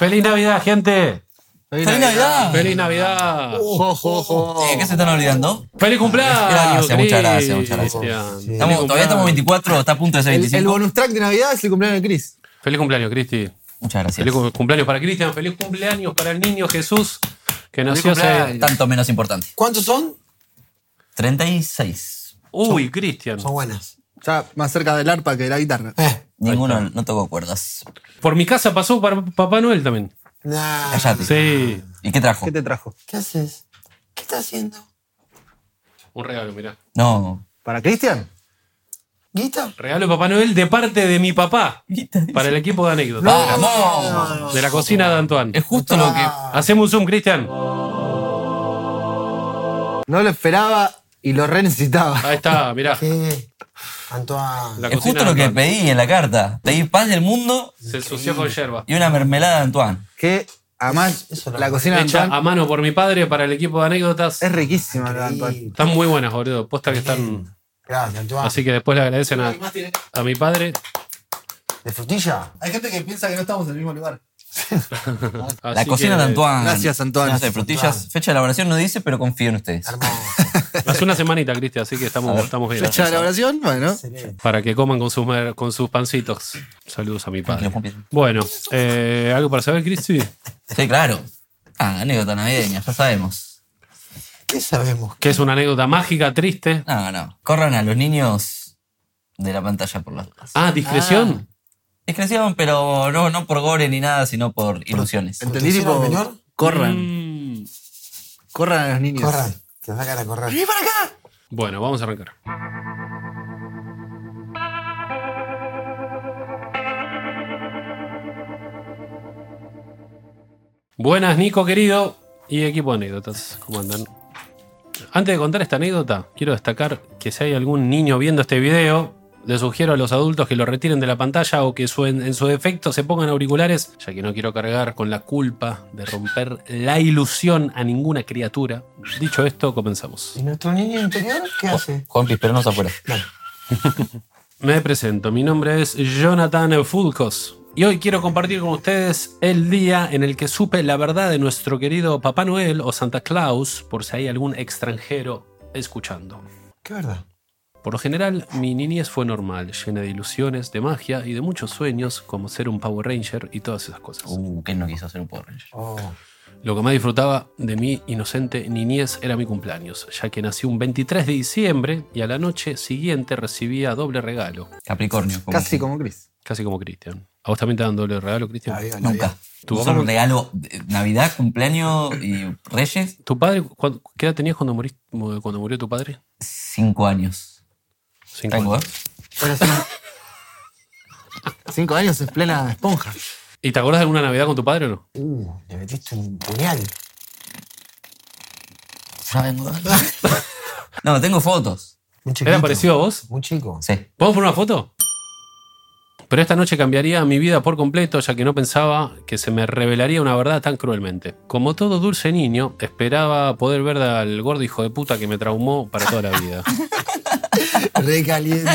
¡Feliz Navidad, gente! ¡Feliz Navidad! ¡Feliz Navidad! Jo, jo, jo. Eh, ¿Qué se están olvidando? ¡Feliz cumpleaños! Gracias, muchas gracias, muchas gracias. Sí. Feliz Estamos- todavía estamos cumpleaños. 24, está a punto de ser El, 25. el bonus track de Navidad es el cumpleaños de Chris. Feliz cumpleaños, Cristi. Muchas gracias. Feliz cum- cumpleaños para Cristian. Feliz cumpleaños para el niño Jesús que nació hace. Tanto menos importante. ¿Cuántos son? 36. Uy, Cristian. Son buenas. Ya más cerca del arpa que de la guitarra. Eh, Ninguno no tocó cuerdas. Por mi casa pasó para Papá Noel también. nah. Cállate. Sí. ¿Y qué trajo? ¿Qué te trajo? ¿Qué haces? ¿Qué estás haciendo? Un regalo, mirá. No. ¿Para Cristian? ¿Guita? Regalo de Papá Noel de parte de mi papá. Para el equipo de anécdotas. ¡Vamos! De la cocina de Antoine. Es justo lo que. Hacemos un zoom, Cristian. No lo esperaba y lo re necesitaba. Ahí está, mirá. ¿Qué? Antoine. La Es justo lo que Antoine. pedí en la carta. Pedí paz del mundo Se ensució con yerba. y una mermelada de Antoine. Que además Eso no la lo- cocina de Hecha Antoine a mano por mi padre para el equipo de anécdotas. es riquísima la de Antoine. Están muy buenas, boludo. Posta que están. Gracias, Antoine. Así que después le agradecen a, a mi padre. ¿De frutilla? Hay gente que piensa que no estamos en el mismo lugar. La cocina que de Antoine. Gracias, Antoine. Sé, frutillas. Fecha de elaboración no dice, pero confío en ustedes. Hace una semanita, Cristian, así que estamos, ver. estamos bien. Fecha de elaboración, bueno. Excelente. Para que coman con sus, con sus pancitos. Saludos a mi padre. Bueno, eh, ¿algo para saber, Cristi? Sí, claro. Ah, anécdota navideña, ya sabemos. ¿Qué sabemos? Que es una anécdota mágica, triste. No, no. Corran a los niños de la pantalla por las dudas. Ah, discreción. Discreción, pero no, no por gore ni nada, sino por ilusiones. Entendí ¿Protección tipo. menor? Corran. Mm. Corran a los niños. Corran. Que sacan a correr. Bueno, vamos a arrancar. Buenas, Nico, querido, y equipo de anécdotas. ¿Cómo andan? Antes de contar esta anécdota, quiero destacar que si hay algún niño viendo este video, le sugiero a los adultos que lo retiren de la pantalla o que su- en su defecto se pongan auriculares, ya que no quiero cargar con la culpa de romper la ilusión a ninguna criatura. Dicho esto, comenzamos. ¿Y nuestro niño interior qué hace? Juanpi, espéranos afuera. Me presento, mi nombre es Jonathan Fulcos y hoy quiero compartir con ustedes el día en el que supe la verdad de nuestro querido Papá Noel o Santa Claus, por si hay algún extranjero escuchando. ¿Qué verdad? Por lo general, mi niñez fue normal, llena de ilusiones, de magia y de muchos sueños, como ser un Power Ranger y todas esas cosas. Uh, ¿quién no quiso hacer un Power Ranger? Oh. Lo que más disfrutaba de mi inocente niñez era mi cumpleaños, ya que nací un 23 de diciembre y a la noche siguiente recibía doble regalo, Capricornio. como Casi como Chris. casi como Cristian. ¿A vos también te dan doble regalo, Cristian? Nunca. ¿Tu ¿Tu papá no- regalo de Navidad, cumpleaños y Reyes? ¿Tu padre, qué edad tenías cuando, moriste, cuando murió tu padre? Cinco años. Cinco Tengo, años. ¿eh? Pero sí. Cinco años en plena esponja. ¿Y te acordás de alguna Navidad con tu padre o no? Uh, le metiste un puñal. Ya vengo. No, tengo fotos. Chiquito. ¿Era parecido a vos? Muy chico. Sí. ¿Podemos poner una foto? Pero esta noche cambiaría mi vida por completo, ya que no pensaba que se me revelaría una verdad tan cruelmente. Como todo dulce niño, esperaba poder ver al gordo hijo de puta que me traumó para toda la vida.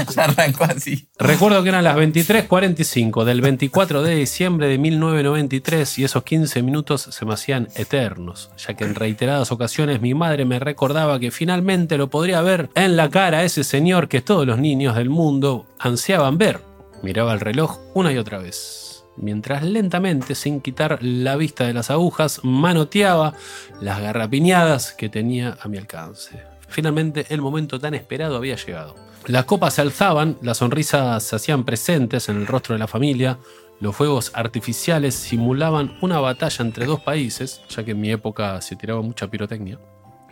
Arrancó así. Recuerdo que eran las 23:45 del 24 de diciembre de 1993 y esos 15 minutos se me hacían eternos, ya que en reiteradas ocasiones mi madre me recordaba que finalmente lo podría ver en la cara a ese señor que todos los niños del mundo ansiaban ver. Miraba el reloj una y otra vez. Mientras lentamente, sin quitar la vista de las agujas, manoteaba las garrapiñadas que tenía a mi alcance. Finalmente el momento tan esperado había llegado. Las copas se alzaban, las sonrisas se hacían presentes en el rostro de la familia, los fuegos artificiales simulaban una batalla entre dos países, ya que en mi época se tiraba mucha pirotecnia.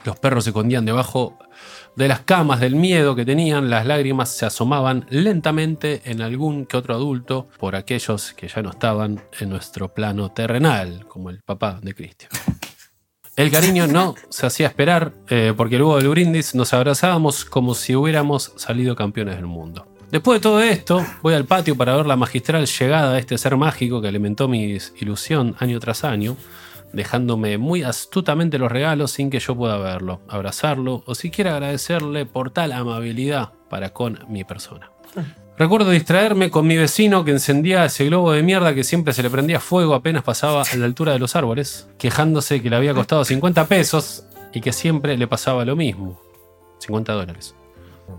Los perros se escondían debajo de las camas del miedo que tenían, las lágrimas se asomaban lentamente en algún que otro adulto por aquellos que ya no estaban en nuestro plano terrenal, como el papá de Cristian. El cariño no se hacía esperar, eh, porque luego del brindis nos abrazábamos como si hubiéramos salido campeones del mundo. Después de todo esto, voy al patio para ver la magistral llegada de este ser mágico que alimentó mi ilusión año tras año, dejándome muy astutamente los regalos sin que yo pueda verlo, abrazarlo o siquiera agradecerle por tal amabilidad para con mi persona. Recuerdo distraerme con mi vecino que encendía ese globo de mierda que siempre se le prendía fuego apenas pasaba a la altura de los árboles, quejándose que le había costado 50 pesos y que siempre le pasaba lo mismo. 50 dólares.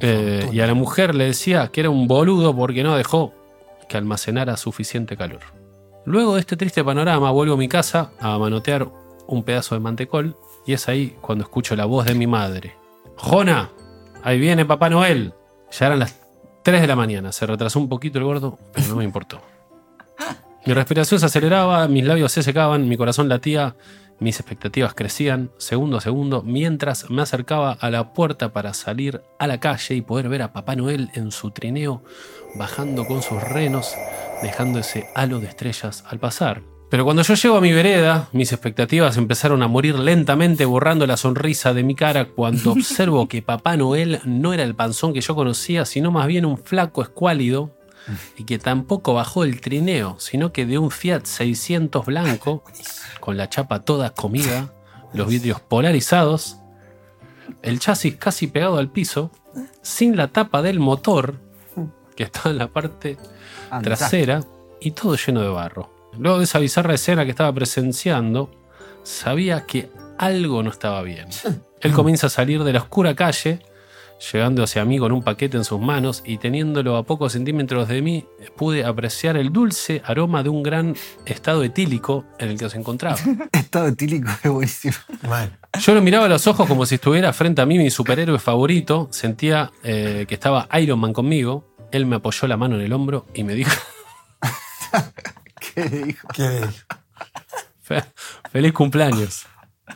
Eh, y a la mujer le decía que era un boludo porque no dejó que almacenara suficiente calor. Luego de este triste panorama vuelvo a mi casa a manotear un pedazo de mantecol y es ahí cuando escucho la voz de mi madre. Jona, ahí viene Papá Noel. Ya eran las 3 de la mañana, se retrasó un poquito el gordo, pero no me importó. Mi respiración se aceleraba, mis labios se secaban, mi corazón latía, mis expectativas crecían segundo a segundo mientras me acercaba a la puerta para salir a la calle y poder ver a Papá Noel en su trineo bajando con sus renos, dejando ese halo de estrellas al pasar. Pero cuando yo llego a mi vereda, mis expectativas empezaron a morir lentamente, borrando la sonrisa de mi cara cuando observo que Papá Noel no era el panzón que yo conocía, sino más bien un flaco escuálido y que tampoco bajó el trineo, sino que de un Fiat 600 blanco, con la chapa toda comida, los vidrios polarizados, el chasis casi pegado al piso, sin la tapa del motor, que estaba en la parte trasera, y todo lleno de barro. Luego de esa bizarra escena que estaba presenciando, sabía que algo no estaba bien. Él comienza a salir de la oscura calle, llegando hacia mí con un paquete en sus manos y teniéndolo a pocos centímetros de mí, pude apreciar el dulce aroma de un gran estado etílico en el que se encontraba. Estado etílico es buenísimo. Yo lo miraba a los ojos como si estuviera frente a mí mi superhéroe favorito, sentía eh, que estaba Iron Man conmigo, él me apoyó la mano en el hombro y me dijo, ¿Qué dijo? ¿Qué? "Fe- feliz cumpleaños.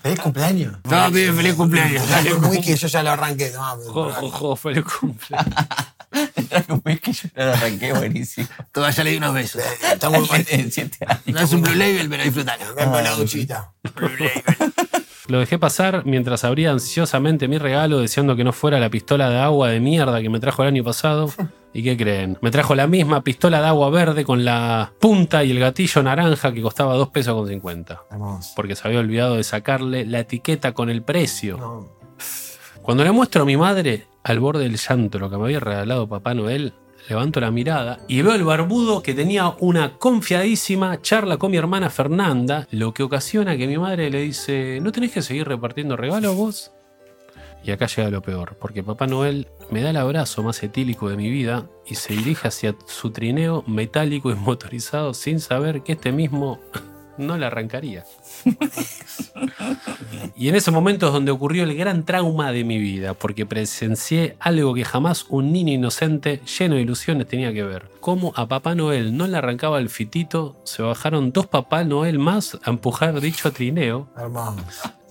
¿Feliz cumpleaños? No, pibe, feliz cumpleaños. Dale un whisky, yo ya lo arranqué. No, Jo, jo, jo, feliz cumpleaños. Traje un whisky, yo lo arranqué buenísimo. Todavía ya le di unos besos. está muy mal. En siete años. No es un Blue Label, pero disfrutalo. Con la duchita. Lo dejé pasar mientras abría ansiosamente mi regalo, deseando que no fuera la pistola de agua de mierda que me trajo el año pasado. ¿Y qué creen? Me trajo la misma pistola de agua verde con la punta y el gatillo naranja que costaba 2 pesos con 50. Hermoso. Porque se había olvidado de sacarle la etiqueta con el precio. No. Cuando le muestro a mi madre, al borde del llanto, lo que me había regalado Papá Noel, levanto la mirada y veo el barbudo que tenía una confiadísima charla con mi hermana Fernanda, lo que ocasiona que mi madre le dice, ¿no tenés que seguir repartiendo regalos vos? Y acá llega lo peor, porque Papá Noel me da el abrazo más etílico de mi vida y se dirige hacia su trineo metálico y motorizado sin saber que este mismo no le arrancaría. Y en ese momento es donde ocurrió el gran trauma de mi vida, porque presencié algo que jamás un niño inocente lleno de ilusiones tenía que ver. Como a Papá Noel no le arrancaba el fitito, se bajaron dos Papá Noel más a empujar dicho trineo,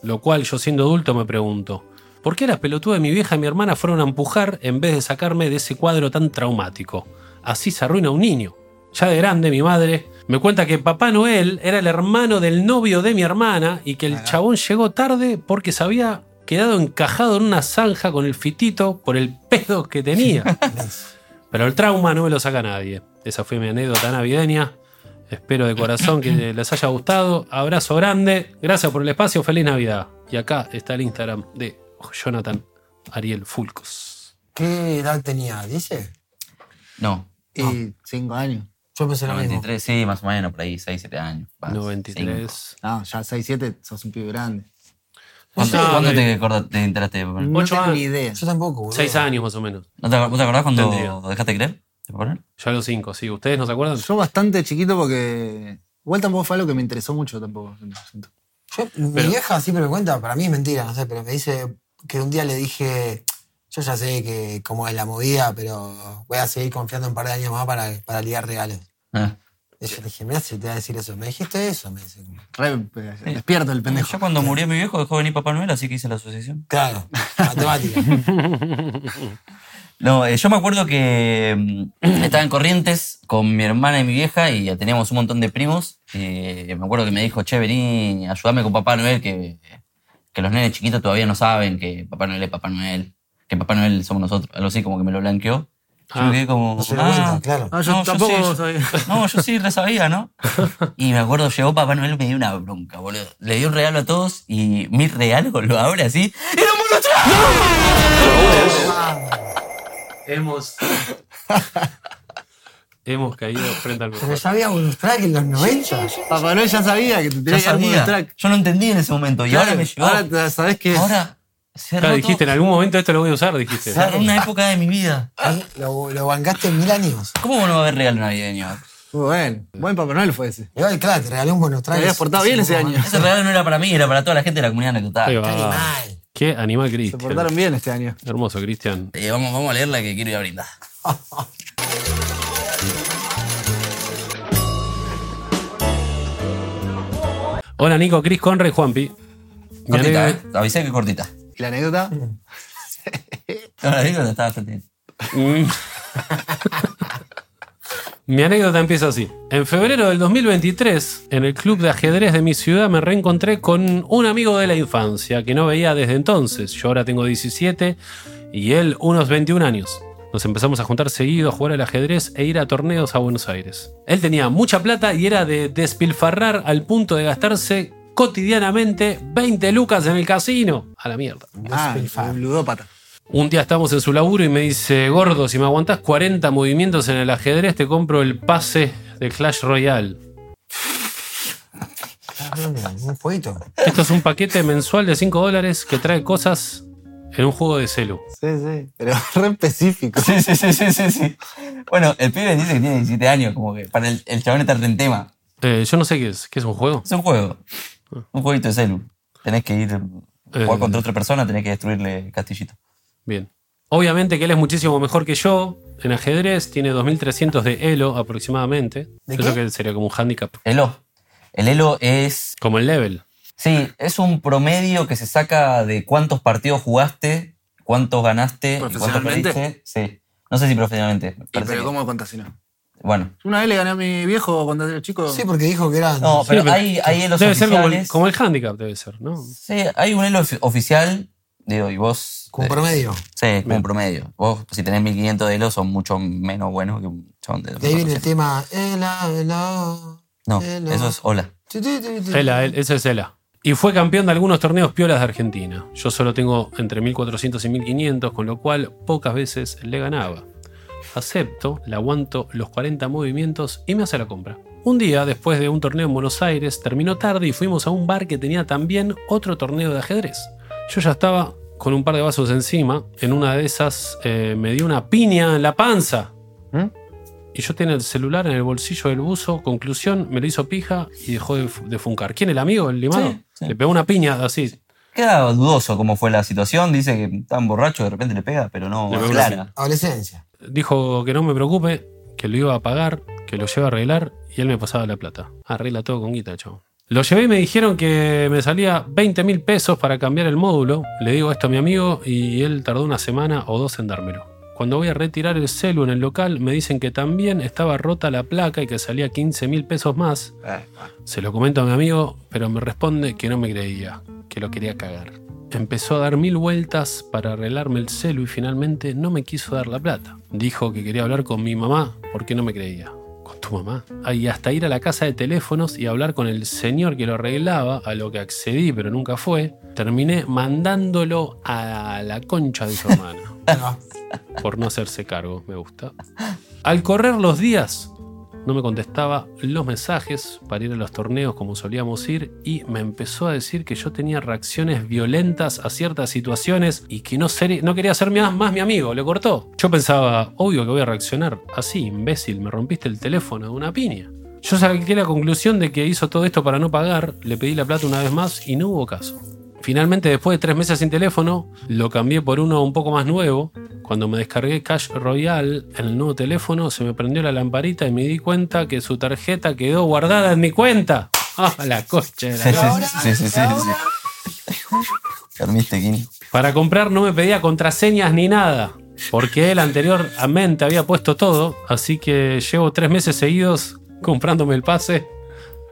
lo cual yo siendo adulto me pregunto, ¿por qué las pelotudas de mi vieja y mi hermana fueron a empujar en vez de sacarme de ese cuadro tan traumático? Así se arruina un niño. Ya de grande, mi madre me cuenta que Papá Noel era el hermano del novio de mi hermana y que el chabón llegó tarde porque se había quedado encajado en una zanja con el fitito por el pedo que tenía. Pero el trauma no me lo saca nadie. Esa fue mi anécdota navideña. Espero de corazón que les haya gustado. Abrazo grande. Gracias por el espacio. Feliz Navidad. Y acá está el Instagram de Jonathan Ariel Fulcos. ¿Qué edad tenía? ¿Dice? No. Y cinco años. Yo pensé lo mismo. 93, sí, más o menos, por ahí, 6, 7 años. Va, cinco. 93. No, ya 6, 7, sos un pibe grande. ¿Cuándo, No, cuándo no, te, acorda- te enteraste? ¿No No tengo años. ni idea. Yo tampoco, boludo. Seis años más o menos. te, acuer- ¿Vos te acordás cuando Tendría. dejaste de creer? ¿Te acordás? Yo a los cinco, sí. ¿Ustedes no se acuerdan? Yo bastante chiquito porque. Igual tampoco fue algo que me interesó mucho tampoco. Yo, mi Pero- vieja siempre me cuenta, para mí es mentira, no sé, pero me dice que un día le dije, yo ya sé que cómo es la movida, pero voy a seguir confiando un par de años más para, para ligar regalos. Ah, Y yo le dije, mirá si te va a decir eso. Me dijiste eso, me dice. Re, eh, despierto el pendejo. Yo cuando murió mi viejo dejó de venir Papá Noel, así que hice la asociación. Claro, matemática. No, eh, yo me acuerdo que mm, estaba en Corrientes con mi hermana y mi vieja y ya teníamos un montón de primos. Eh, me acuerdo que me dijo, che, vení, ayúdame con Papá Noel, que, que los nenes chiquitos todavía no saben que Papá Noel es Papá Noel, que Papá Noel somos nosotros. Algo así como que me lo blanqueó. Yo Ah. me quedé como... No se da "Ah, claro. Ah, yo No, yo tampoco sí, sabía. No, yo sí re sabía, ¿no? Y me acuerdo, llegó Papá Noel y me dio una bronca, boludo. Le dio un regalo a todos y mi regalo lo abre así. ¡Era un mono Hemos. Hemos caído frente al Pero mejor. ya había bonus track en los 90. Papá Noel ya sabía que te Ya tenía que bonus track. Yo no entendí en ese momento y ahora me llegó. Ahora sabés que. Ahora se Claro, dijiste, en algún momento esto lo voy a usar, dijiste. cerró una época de mi vida. Lo, lo bancaste en mil años. ¿Cómo no va a haber regalo navideño? Muy bueno. Buen Papá Noel fue ese. Igual, claro, te regalé un bonus track. Te habías portado bien ese año. Ese regalo no era para mí, era para toda la gente de la comunidad anecdotal. va. animal. Qué animal, Se Cristian. portaron bien este año. Hermoso, Cristian. Eh, vamos, vamos a leerla que quiero ir a brindar. Hola, Nico, Cris, Conre, Juanpi. Cortita, ¿eh? Avisé que cortita. ¿Y la anécdota? No, la anécdota está bastante bien. Mm. Mi anécdota empieza así. En febrero del 2023, en el club de ajedrez de mi ciudad, me reencontré con un amigo de la infancia que no veía desde entonces. Yo ahora tengo 17 y él unos 21 años. Nos empezamos a juntar seguido a jugar al ajedrez e ir a torneos a Buenos Aires. Él tenía mucha plata y era de despilfarrar al punto de gastarse cotidianamente 20 lucas en el casino. A la mierda. Ah, un ludópata. Un día estamos en su laburo y me dice, gordo, si me aguantás 40 movimientos en el ajedrez, te compro el pase de Clash Royale. Un jueguito. Esto es un paquete mensual de 5 dólares que trae cosas en un juego de celu. Sí, sí. Pero re específico. Sí, sí, sí, sí, sí, sí. Bueno, el pibe dice que tiene 17 años, como que para el, el chabón estar en tema. Eh, yo no sé qué es, ¿qué es un juego? Es un juego. Un jueguito de celu. Tenés que ir a jugar Eh. contra otra persona, tenés que destruirle el castillito. Bien. Obviamente que él es muchísimo mejor que yo en ajedrez, tiene 2300 de elo aproximadamente. ¿De Eso qué? que sería como un handicap, Elo. El Elo es. como el level. Sí, es un promedio que se saca de cuántos partidos jugaste, cuántos ganaste y cuántos ¿Profesionalmente? perdiste. Sí. No sé si profesionalmente. Y, pero que- ¿cómo contás si no? Bueno. Una vez le gané a mi viejo cuando era chico. Sí, porque dijo que era. No, pero pero hay, hay Elos Debe ser como el, oficiales. como el handicap, debe ser, ¿no? Sí, hay un Elo ofi- oficial. Digo, y vos. Con promedio. Sí, como un promedio. Vos, si tenés 1500 de Elo, son mucho menos buenos que un chabón de. De ahí viene el 400. tema. Ela, ela, No, ela. eso es hola. Ela, ese es Ela. Y fue campeón de algunos torneos piolas de Argentina. Yo solo tengo entre 1400 y 1500, con lo cual pocas veces le ganaba. Acepto, le aguanto los 40 movimientos y me hace la compra. Un día, después de un torneo en Buenos Aires, terminó tarde y fuimos a un bar que tenía también otro torneo de ajedrez. Yo ya estaba con un par de vasos encima. En una de esas eh, me dio una piña en la panza. ¿Mm? Y yo tenía el celular en el bolsillo del buzo. Conclusión, me lo hizo pija y dejó de, de funcar. ¿Quién? ¿El amigo? ¿El limado? Sí, sí. Le pegó una piña así. Queda dudoso cómo fue la situación. Dice que tan borracho de repente le pega, pero no Le pegó clara. Adolescencia. Dijo que no me preocupe, que lo iba a pagar, que lo lleva a arreglar y él me pasaba la plata. Arregla todo con guita, chavo. Lo llevé y me dijeron que me salía 20 mil pesos para cambiar el módulo. Le digo esto a mi amigo y él tardó una semana o dos en dármelo. Cuando voy a retirar el celu en el local, me dicen que también estaba rota la placa y que salía 15 mil pesos más. Eh, Se lo comento a mi amigo, pero me responde que no me creía, que lo quería cagar. Empezó a dar mil vueltas para arreglarme el celu y finalmente no me quiso dar la plata. Dijo que quería hablar con mi mamá porque no me creía. ¿Con tu mamá? Y hasta ir a la casa de teléfonos y hablar con el señor que lo arreglaba, a lo que accedí pero nunca fue, terminé mandándolo a la concha de su hermana por no hacerse cargo, me gusta. Al correr los días, no me contestaba los mensajes para ir a los torneos como solíamos ir y me empezó a decir que yo tenía reacciones violentas a ciertas situaciones y que no, quería ser más, más mi amigo, le cortó. Yo pensaba, obvio que voy a reaccionar así, imbécil, me rompiste el teléfono de una piña. Yo saqué la conclusión de que hizo todo esto para no pagar, le pedí la plata una vez más y no hubo caso. Finalmente, después de tres meses sin teléfono, lo cambié por uno un poco más nuevo. Cuando me descargué Cash Royale en el nuevo teléfono, se me prendió la lamparita y me di cuenta que su tarjeta quedó guardada en mi cuenta. ¡Ah, la coche! la Sí, sí, sí. Para comprar no me pedía contraseñas ni nada, porque él anteriormente había puesto todo, así que llevo tres meses seguidos comprándome el pase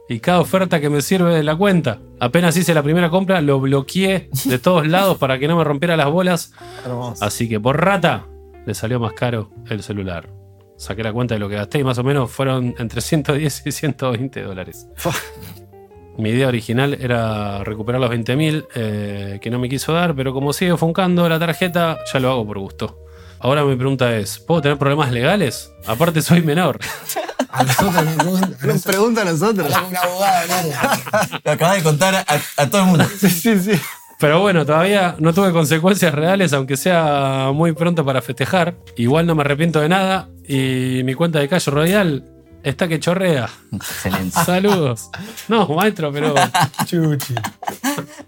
y cada oferta que me sirve de la cuenta. Apenas hice la primera compra, lo bloqueé de todos lados para que no me rompiera las bolas, Hermoso. así que por rata le salió más caro el celular. Saqué la cuenta de lo que gasté y más o menos fueron entre 110 y 120 dólares. Mi idea original era recuperar los 20.000 eh, que no me quiso dar, pero como sigue funcando la tarjeta, ya lo hago por gusto. Ahora mi pregunta es, ¿puedo tener problemas legales? Aparte soy menor. A nosotros nos pregunta a nosotros. Hablamos un abogado, ¿no? Lo acabas de contar a, a todo el mundo. Sí, sí, sí. Pero bueno, todavía no tuve consecuencias reales, aunque sea muy pronto para festejar. Igual no me arrepiento de nada y mi cuenta de Cash Royal está que chorrea. Excelente. Saludos. No, maestro, pero... Chuchi.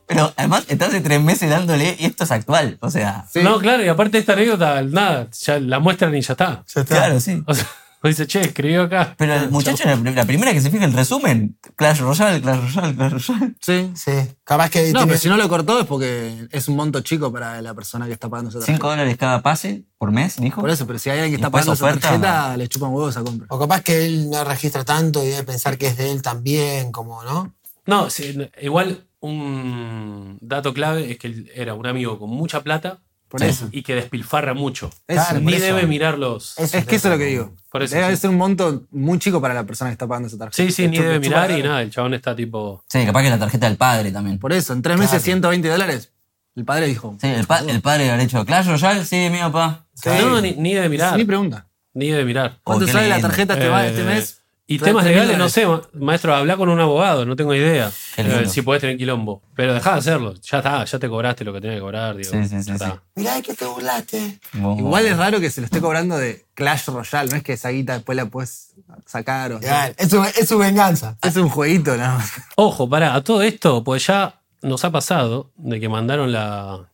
Pero además estás hace tres meses dándole y esto es actual. O sea, Sí. No, claro, y aparte esta anécdota, nada, ya la muestran y ya está. Ya está. claro, sí. O sea, dice, che, escribió acá. Pero el muchacho, la, la primera que se fija el resumen, Clash Royale, Clash Royale, Clash Royale. Sí. Sí. Capaz que No, tiene- pero si no lo cortó es porque es un monto chico para la persona que está pagando esa tarjeta. 5 dólares cada pase por mes, dijo. Por eso, pero si hay alguien que está pagando esa oferta, tarjeta, le chupan huevos esa compra. O capaz que él no registra tanto y debe pensar que es de él también, como, ¿no? No, sí, no, igual un dato clave es que él era un amigo con mucha plata Por Sí. eso. y que despilfarra mucho. Eso. Claro, Ni debe mirar los... Eso Es que eso es lo que digo. Por eso, Debe sí. ser un monto muy chico para la persona que está pagando esa tarjeta. Sí, sí, ni debe mirar y nada, el chabón está tipo... Sí, capaz que la tarjeta del padre también. Por eso, en tres Claro. meses 120 dólares. El padre dijo. Sí, el, pa- el padre habrá hecho Clash Royale, sí, mi papá. Sí. No, ni, ni debe mirar. Ni pregunta. Ni debe mirar. ¿Cuánto Oh, sale la tarjeta este, ma- Eh, este mes? Y temas legales, no sé, maestro, habla con un abogado, no tengo idea. Eh, si podés tener quilombo. Pero dejá de hacerlo. Ya está, ya te cobraste lo que tenías que cobrar, digo. Sí, sí, sí. Mirá de que te burlaste. Igual es raro que se lo esté cobrando de Clash Royale. No es que esa guita después la puedes sacar. O Es su, es su venganza. Es un jueguito, ¿no? Ojo, pará, a todo esto, pues ya nos ha pasado de que mandaron la,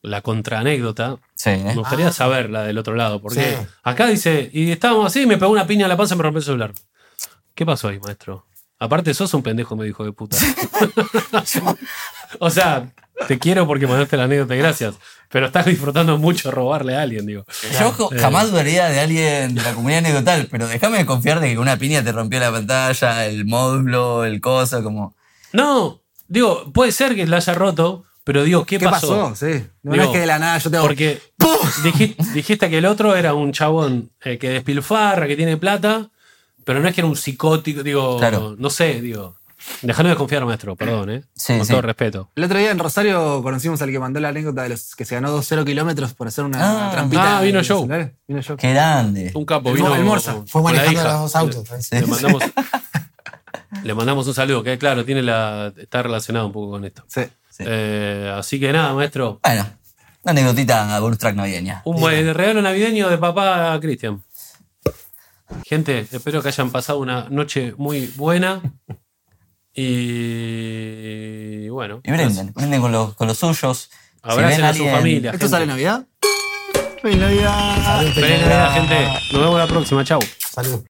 la contraanécdota. Sí, ¿eh? Me gustaría saber la del otro lado, porque Sí. acá dice, y estábamos así, me pegó una piña en la panza y me rompió el celular. ¿Qué pasó ahí, maestro? Aparte, sos un pendejo, me dijo de puta. o sea, te quiero porque mandaste la anécdota y gracias. Pero estás disfrutando mucho robarle a alguien, digo. Yo Eh. jamás dudaría de alguien de la comunidad anecdotal, pero déjame confiar de que una piña te rompió la pantalla, el módulo, el coso, como. No, digo, puede ser que la haya roto, pero digo, ¿qué, ¿Qué pasó? Sí. No, Digo, es que de la nada yo te hago. Porque dijiste, dijiste que el otro era un chabón eh, que despilfarra, que tiene plata, pero no es que era un psicótico, digo, Claro. no sé, digo. Dejando de confiar, maestro, perdón, ¿eh? Sí, Con sí. todo respeto. El otro día en Rosario conocimos al que mandó la anécdota de los que se ganó 2-0 kilómetros por hacer una Ah. trampita. Ah, vino Joe. celulares. Vino Joe. ¡Qué grande! Un capo, El vino. El Morsa. Fue manejando los dos autos. Le, le mandamos, le mandamos un saludo, que claro, tiene la, está relacionado un poco con esto. Sí. Sí. Eh, así que nada, maestro. Bueno, una anecdotita bonus track navideña. Un buen regalo navideño de papá a Cristian. Gente, espero que hayan pasado una noche muy buena. Y bueno. Y brinden, brinden con los, con los suyos. Abracen a su familia. ¿Esto gente. sale Navidad? ¡Feliz Navidad! Feliz Navidad, gente. Nos vemos la próxima. Chau. Salud.